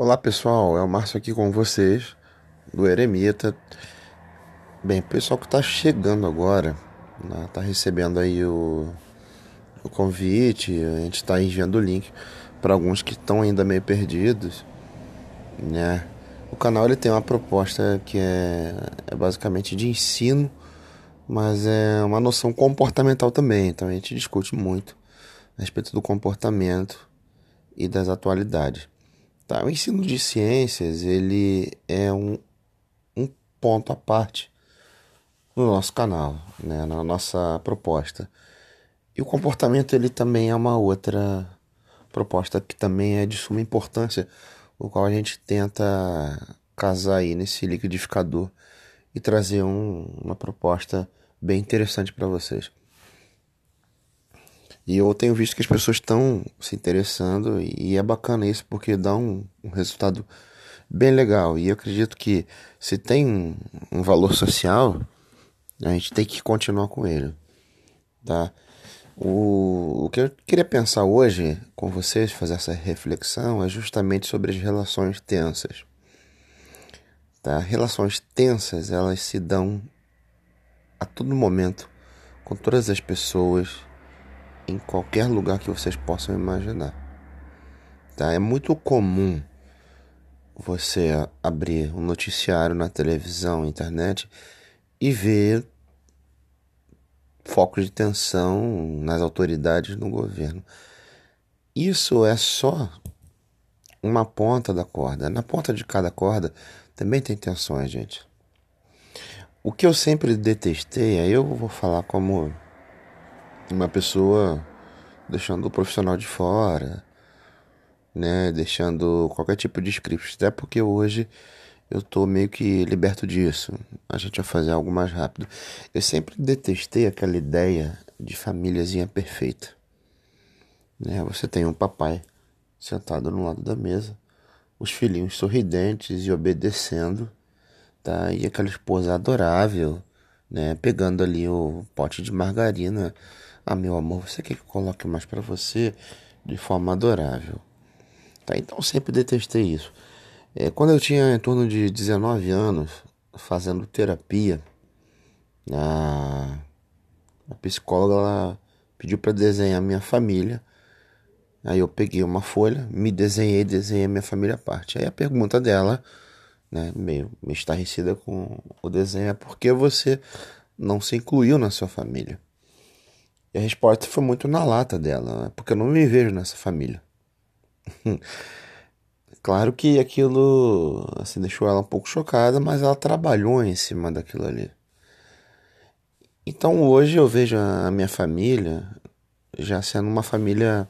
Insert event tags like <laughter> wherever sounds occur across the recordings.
Olá pessoal, é o Márcio aqui com vocês, do Eremita. Bem, pessoal que está chegando agora, está né, recebendo aí o, o convite, a gente está enviando o link para alguns que estão ainda meio perdidos, né? O canal ele tem uma proposta que é, é basicamente de ensino, mas é uma noção comportamental também, então a gente discute muito a respeito do comportamento e das atualidades. Tá? O ensino de ciências ele é um, um ponto à parte no nosso canal, né? na nossa proposta. E o comportamento ele também é uma outra proposta que também é de suma importância, o qual a gente tenta casar aí nesse liquidificador e trazer um, uma proposta bem interessante para vocês. E eu tenho visto que as pessoas estão se interessando e é bacana isso porque dá um, um resultado bem legal. E eu acredito que se tem um, um valor social, a gente tem que continuar com ele, tá? O, o que eu queria pensar hoje com vocês, fazer essa reflexão, é justamente sobre as relações tensas. Tá? Relações tensas, elas se dão a todo momento com todas as pessoas em qualquer lugar que vocês possam imaginar. Tá? É muito comum você abrir um noticiário na televisão, internet e ver focos de tensão nas autoridades no governo. Isso é só uma ponta da corda. Na ponta de cada corda também tem tensões, gente. O que eu sempre detestei, aí eu vou falar como uma pessoa deixando o profissional de fora, né, deixando qualquer tipo de script, até porque hoje eu tô meio que liberto disso. A gente vai fazer algo mais rápido. Eu sempre detestei aquela ideia de famíliazinha perfeita. Né? Você tem um papai sentado no lado da mesa, os filhinhos sorridentes e obedecendo, tá? E aquela esposa adorável, né, pegando ali o pote de margarina ah, meu amor, você quer que eu coloque mais para você de forma adorável? Tá, então sempre detestei isso. É, quando eu tinha em torno de 19 anos, fazendo terapia, a, a psicóloga ela pediu para desenhar minha família. Aí eu peguei uma folha, me desenhei, desenhei minha família à parte. Aí a pergunta dela, né, meio, meio estarrecida com o desenho, é por que você não se incluiu na sua família? A resposta foi muito na lata dela, né? porque eu não me vejo nessa família. <laughs> claro que aquilo assim, deixou ela um pouco chocada, mas ela trabalhou em cima daquilo ali. Então hoje eu vejo a minha família já sendo uma família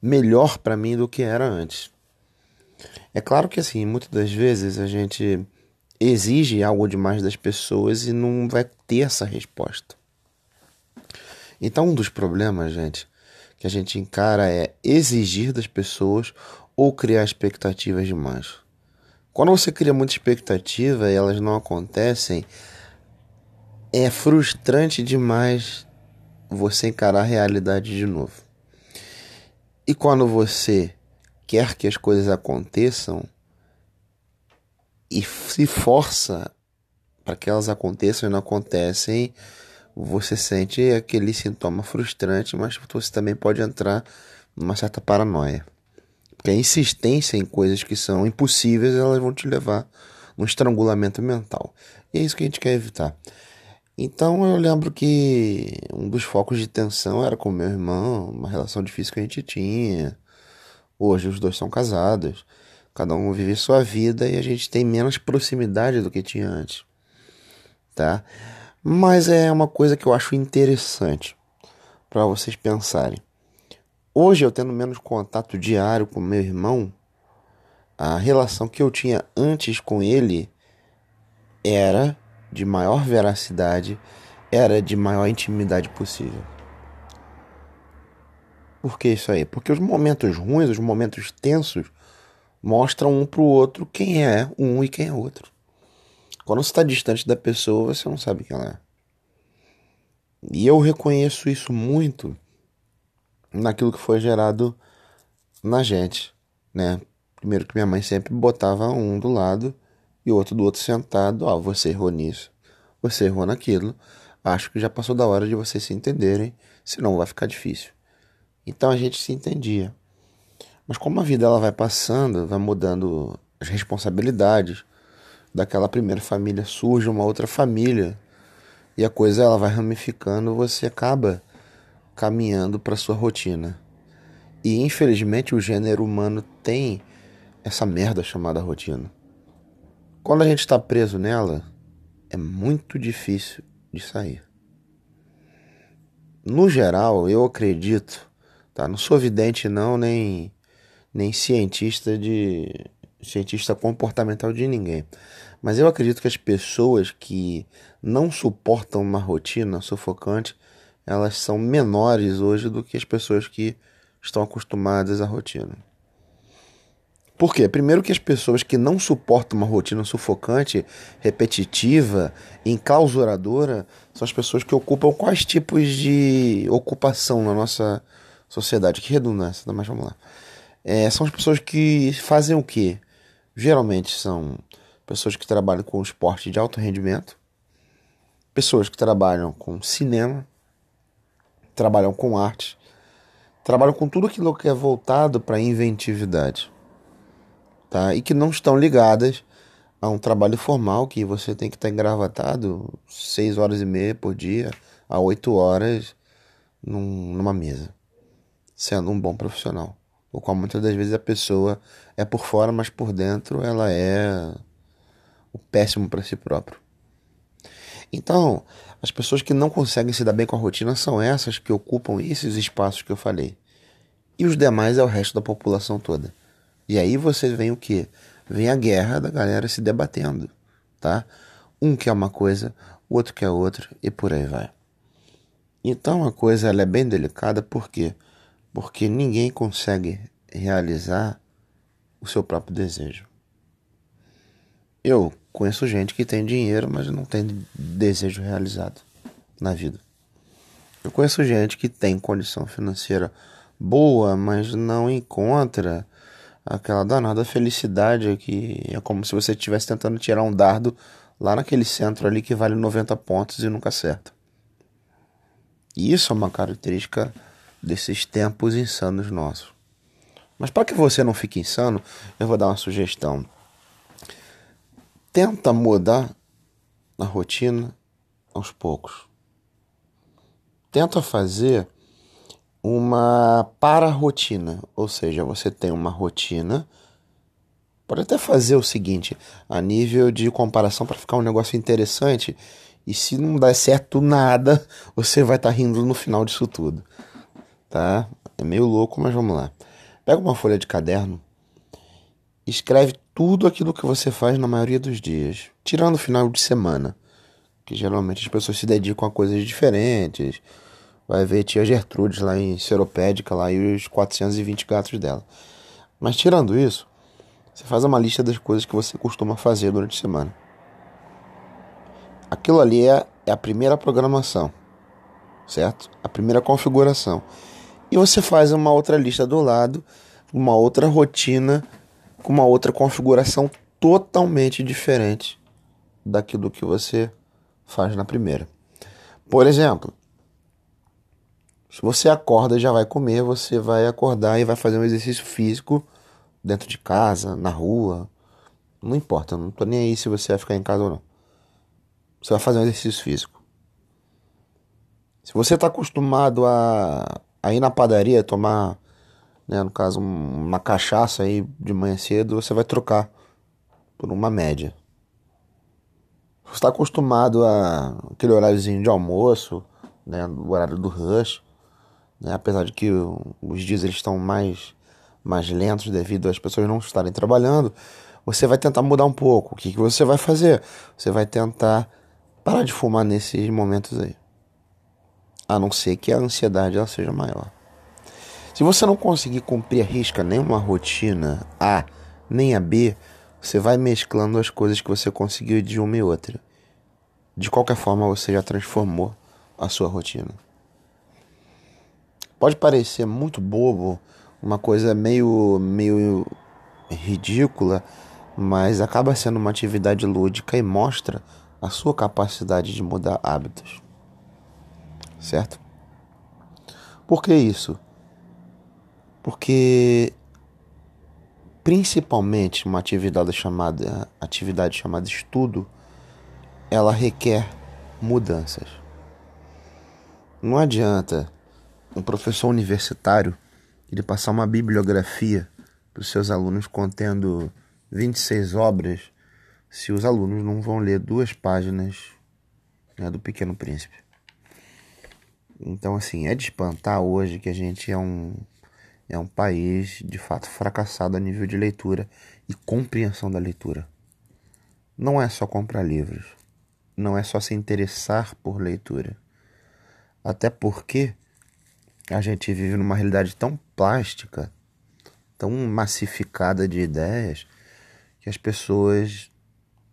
melhor para mim do que era antes. É claro que assim, muitas das vezes a gente exige algo demais das pessoas e não vai ter essa resposta. Então, um dos problemas, gente, que a gente encara é exigir das pessoas ou criar expectativas demais. Quando você cria muita expectativa e elas não acontecem, é frustrante demais você encarar a realidade de novo. E quando você quer que as coisas aconteçam e se força para que elas aconteçam e não acontecem, você sente aquele sintoma frustrante, mas você também pode entrar numa certa paranoia. Porque a insistência em coisas que são impossíveis, elas vão te levar num estrangulamento mental. E é isso que a gente quer evitar. Então eu lembro que um dos focos de tensão era com meu irmão, uma relação difícil que a gente tinha. Hoje os dois são casados, cada um vive sua vida e a gente tem menos proximidade do que tinha antes. Tá? Mas é uma coisa que eu acho interessante para vocês pensarem. Hoje, eu tendo menos contato diário com meu irmão, a relação que eu tinha antes com ele era de maior veracidade, era de maior intimidade possível. Por que isso aí? Porque os momentos ruins, os momentos tensos, mostram um para o outro quem é um e quem é outro. Quando você está distante da pessoa, você não sabe quem ela é. E eu reconheço isso muito naquilo que foi gerado na gente, né? Primeiro que minha mãe sempre botava um do lado e o outro do outro sentado. Ó, oh, você errou nisso, você errou naquilo. Acho que já passou da hora de vocês se entenderem, senão vai ficar difícil. Então a gente se entendia. Mas como a vida ela vai passando, vai mudando as responsabilidades daquela primeira família, surge uma outra família e a coisa ela vai ramificando, você acaba caminhando para sua rotina. E infelizmente o gênero humano tem essa merda chamada rotina. Quando a gente está preso nela, é muito difícil de sair. No geral, eu acredito, tá? Não sou vidente não, nem nem cientista de cientista comportamental de ninguém. Mas eu acredito que as pessoas que não suportam uma rotina sufocante, elas são menores hoje do que as pessoas que estão acostumadas à rotina. Por quê? Primeiro que as pessoas que não suportam uma rotina sufocante, repetitiva, enclausuradora, são as pessoas que ocupam quais tipos de ocupação na nossa sociedade. Que redundância, mas vamos lá. É, são as pessoas que fazem o quê? Geralmente são pessoas que trabalham com esporte de alto rendimento, pessoas que trabalham com cinema, trabalham com arte, trabalham com tudo aquilo que é voltado para inventividade, tá? E que não estão ligadas a um trabalho formal que você tem que estar engravatado seis horas e meia por dia a oito horas num, numa mesa, sendo um bom profissional. O qual muitas das vezes a pessoa é por fora, mas por dentro ela é o péssimo para si próprio. Então, as pessoas que não conseguem se dar bem com a rotina são essas que ocupam esses espaços que eu falei. E os demais é o resto da população toda. E aí você vem o que? Vem a guerra da galera se debatendo, tá? Um quer uma coisa, o outro quer outra e por aí vai. Então a coisa ela é bem delicada, por quê? Porque ninguém consegue realizar o seu próprio desejo. Eu conheço gente que tem dinheiro, mas não tem desejo realizado na vida. Eu conheço gente que tem condição financeira boa, mas não encontra aquela danada felicidade que é como se você estivesse tentando tirar um dardo lá naquele centro ali que vale 90 pontos e nunca acerta. E isso é uma característica desses tempos insanos nossos. Mas para que você não fique insano, eu vou dar uma sugestão tenta mudar a rotina aos poucos. Tenta fazer uma para-rotina, ou seja, você tem uma rotina. Pode até fazer o seguinte, a nível de comparação para ficar um negócio interessante, e se não der certo nada, <laughs> você vai estar tá rindo no final disso tudo. Tá? É meio louco, mas vamos lá. Pega uma folha de caderno, escreve tudo aquilo que você faz na maioria dos dias, tirando o final de semana, que geralmente as pessoas se dedicam a coisas diferentes. Vai ver tia Gertrudes lá em Seropédica lá e os 420 gatos dela. Mas tirando isso, você faz uma lista das coisas que você costuma fazer durante a semana. Aquilo ali é, é a primeira programação, certo? A primeira configuração. E você faz uma outra lista do lado, uma outra rotina com uma outra configuração totalmente diferente daquilo que você faz na primeira. Por exemplo, se você acorda e já vai comer, você vai acordar e vai fazer um exercício físico dentro de casa, na rua. Não importa, não tô nem aí se você vai ficar em casa ou não. Você vai fazer um exercício físico. Se você está acostumado a, a ir na padaria tomar né, no caso uma cachaça aí de manhã cedo, você vai trocar por uma média. Você está acostumado a aquele horáriozinho de almoço, né, o horário do rush, né, apesar de que os dias eles estão mais mais lentos devido às pessoas não estarem trabalhando, você vai tentar mudar um pouco. O que, que você vai fazer? Você vai tentar parar de fumar nesses momentos aí. A não ser que a ansiedade ela seja maior. Se você não conseguir cumprir a risca nenhuma rotina A nem a B, você vai mesclando as coisas que você conseguiu de uma e outra. De qualquer forma, você já transformou a sua rotina. Pode parecer muito bobo, uma coisa meio meio ridícula, mas acaba sendo uma atividade lúdica e mostra a sua capacidade de mudar hábitos. Certo? Por que isso? Porque principalmente uma atividade chamada atividade chamada estudo, ela requer mudanças. Não adianta um professor universitário ele passar uma bibliografia para os seus alunos contendo 26 obras se os alunos não vão ler duas páginas né, do Pequeno Príncipe. Então, assim, é de espantar hoje que a gente é um, é um país de fato fracassado a nível de leitura e compreensão da leitura. Não é só comprar livros, não é só se interessar por leitura. Até porque a gente vive numa realidade tão plástica, tão massificada de ideias, que as pessoas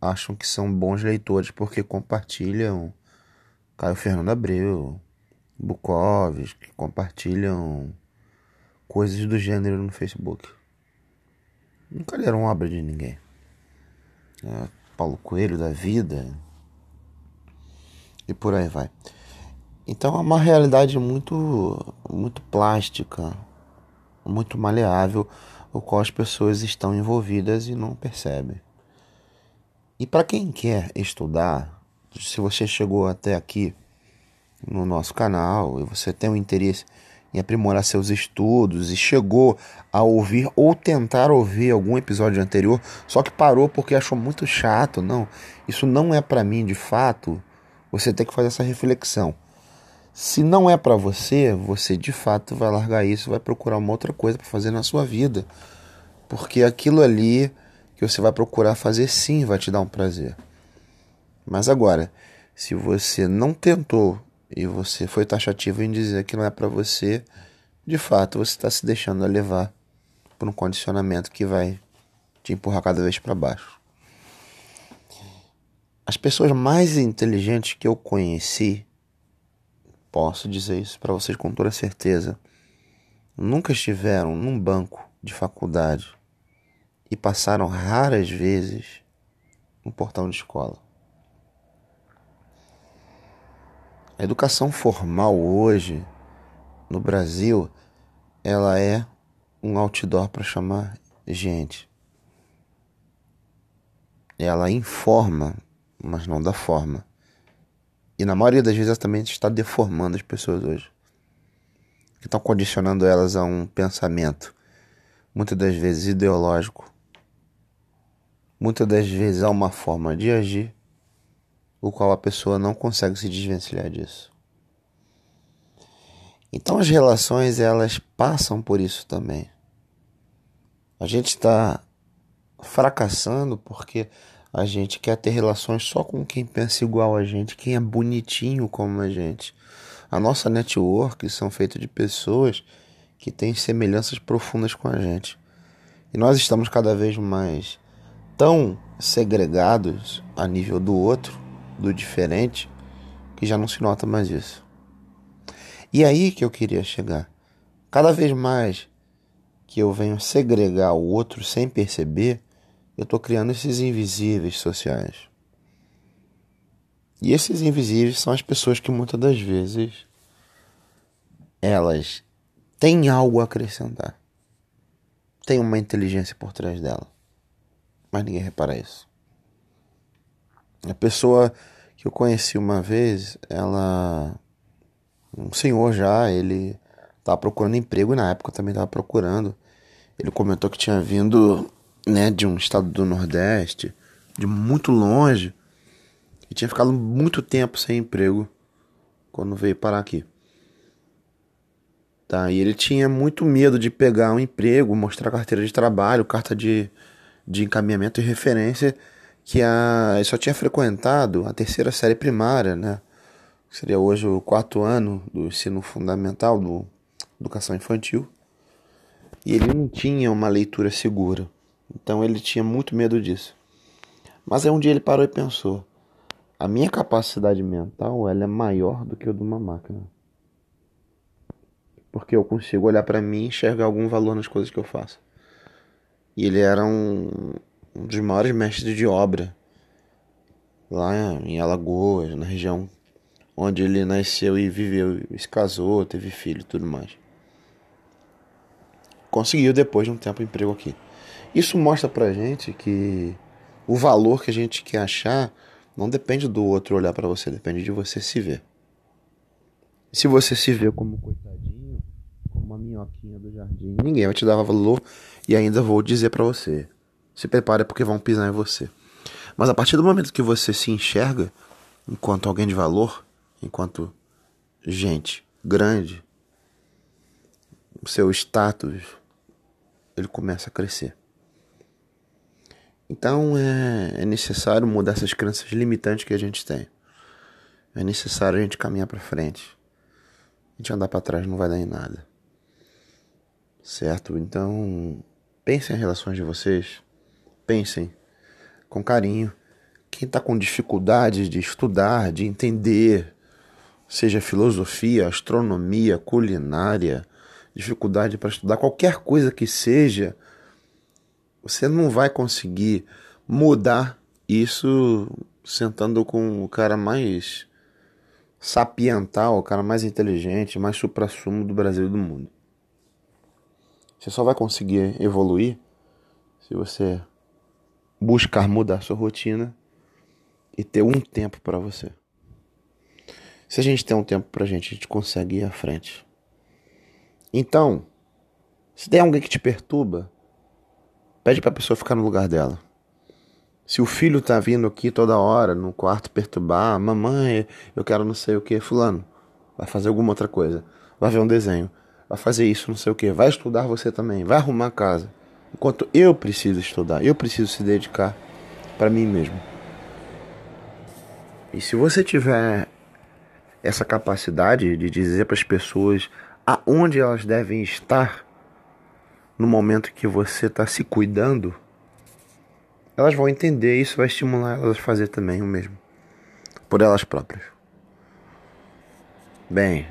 acham que são bons leitores porque compartilham Caio Fernando Abreu, Bukowski, que compartilham coisas do gênero no Facebook. Nunca leram obra de ninguém. É, Paulo Coelho da vida. E por aí vai. Então é uma realidade muito, muito plástica, muito maleável, o qual as pessoas estão envolvidas e não percebem. E para quem quer estudar, se você chegou até aqui no nosso canal e você tem um interesse em aprimorar seus estudos e chegou a ouvir ou tentar ouvir algum episódio anterior, só que parou porque achou muito chato, não, isso não é para mim de fato. Você tem que fazer essa reflexão. Se não é para você, você de fato vai largar isso, vai procurar uma outra coisa para fazer na sua vida. Porque aquilo ali que você vai procurar fazer sim vai te dar um prazer. Mas agora, se você não tentou e você foi taxativo em dizer que não é para você, de fato você está se deixando levar por um condicionamento que vai te empurrar cada vez para baixo. As pessoas mais inteligentes que eu conheci Posso dizer isso para vocês com toda certeza. Nunca estiveram num banco de faculdade e passaram raras vezes no portão de escola. A educação formal hoje no Brasil, ela é um outdoor para chamar gente. Ela informa, mas não dá forma. E na maioria das vezes ela também está deformando as pessoas hoje. Que estão condicionando elas a um pensamento, muitas das vezes ideológico, muitas das vezes a uma forma de agir, o qual a pessoa não consegue se desvencilhar disso. Então as relações elas passam por isso também. A gente está fracassando porque a gente quer ter relações só com quem pensa igual a gente, quem é bonitinho como a gente. A nossa network são feitas de pessoas que têm semelhanças profundas com a gente. E nós estamos cada vez mais tão segregados a nível do outro, do diferente, que já não se nota mais isso. E aí que eu queria chegar. Cada vez mais que eu venho segregar o outro sem perceber, eu estou criando esses invisíveis sociais. E esses invisíveis são as pessoas que muitas das vezes elas têm algo a acrescentar. Tem uma inteligência por trás dela. Mas ninguém repara isso. A pessoa que eu conheci uma vez, ela. Um senhor já, ele estava procurando emprego e na época também estava procurando. Ele comentou que tinha vindo né, de um estado do Nordeste, de muito longe, e tinha ficado muito tempo sem emprego quando veio parar aqui. Tá, e ele tinha muito medo de pegar um emprego, mostrar carteira de trabalho, carta de, de encaminhamento e referência, que a, ele só tinha frequentado a terceira série primária, né? Seria hoje o quarto ano do ensino fundamental, do educação infantil. E ele não tinha uma leitura segura. Então ele tinha muito medo disso. Mas aí um dia ele parou e pensou: a minha capacidade mental ela é maior do que a de uma máquina. Porque eu consigo olhar para mim e enxergar algum valor nas coisas que eu faço. E ele era um, um dos maiores mestres de obra lá em Alagoas, na região onde ele nasceu e viveu, se casou, teve filho e tudo mais. Conseguiu depois de um tempo emprego aqui. Isso mostra pra gente que o valor que a gente quer achar não depende do outro olhar para você, depende de você se ver. Se você se vê como coitadinho, como uma minhoquinha do jardim, ninguém vai te dar valor e ainda vou dizer para você, se prepare porque vão pisar em você. Mas a partir do momento que você se enxerga enquanto alguém de valor, enquanto gente grande, o seu status ele começa a crescer. Então é, é necessário mudar essas crenças limitantes que a gente tem. É necessário a gente caminhar para frente. A gente andar para trás não vai dar em nada. Certo? Então, pensem em relações de vocês. Pensem com carinho. Quem está com dificuldade de estudar, de entender, seja filosofia, astronomia, culinária, dificuldade para estudar qualquer coisa que seja, você não vai conseguir mudar isso sentando com o cara mais sapiental, o cara mais inteligente, mais supra-sumo do Brasil e do mundo. Você só vai conseguir evoluir se você buscar mudar sua rotina e ter um tempo para você. Se a gente tem um tempo pra gente, a gente consegue ir à frente. Então, se tem alguém que te perturba, pede pra pessoa ficar no lugar dela. Se o filho tá vindo aqui toda hora no quarto perturbar, mamãe, eu quero não sei o que, fulano, vai fazer alguma outra coisa, vai ver um desenho, vai fazer isso, não sei o que, vai estudar você também, vai arrumar a casa. Enquanto eu preciso estudar, eu preciso se dedicar para mim mesmo. E se você tiver essa capacidade de dizer para as pessoas aonde elas devem estar no momento que você está se cuidando, elas vão entender e isso vai estimular elas a fazer também o mesmo por elas próprias. Bem,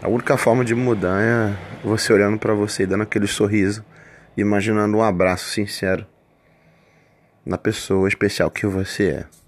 a única forma de mudar é você olhando para você e dando aquele sorriso, imaginando um abraço sincero na pessoa especial que você é.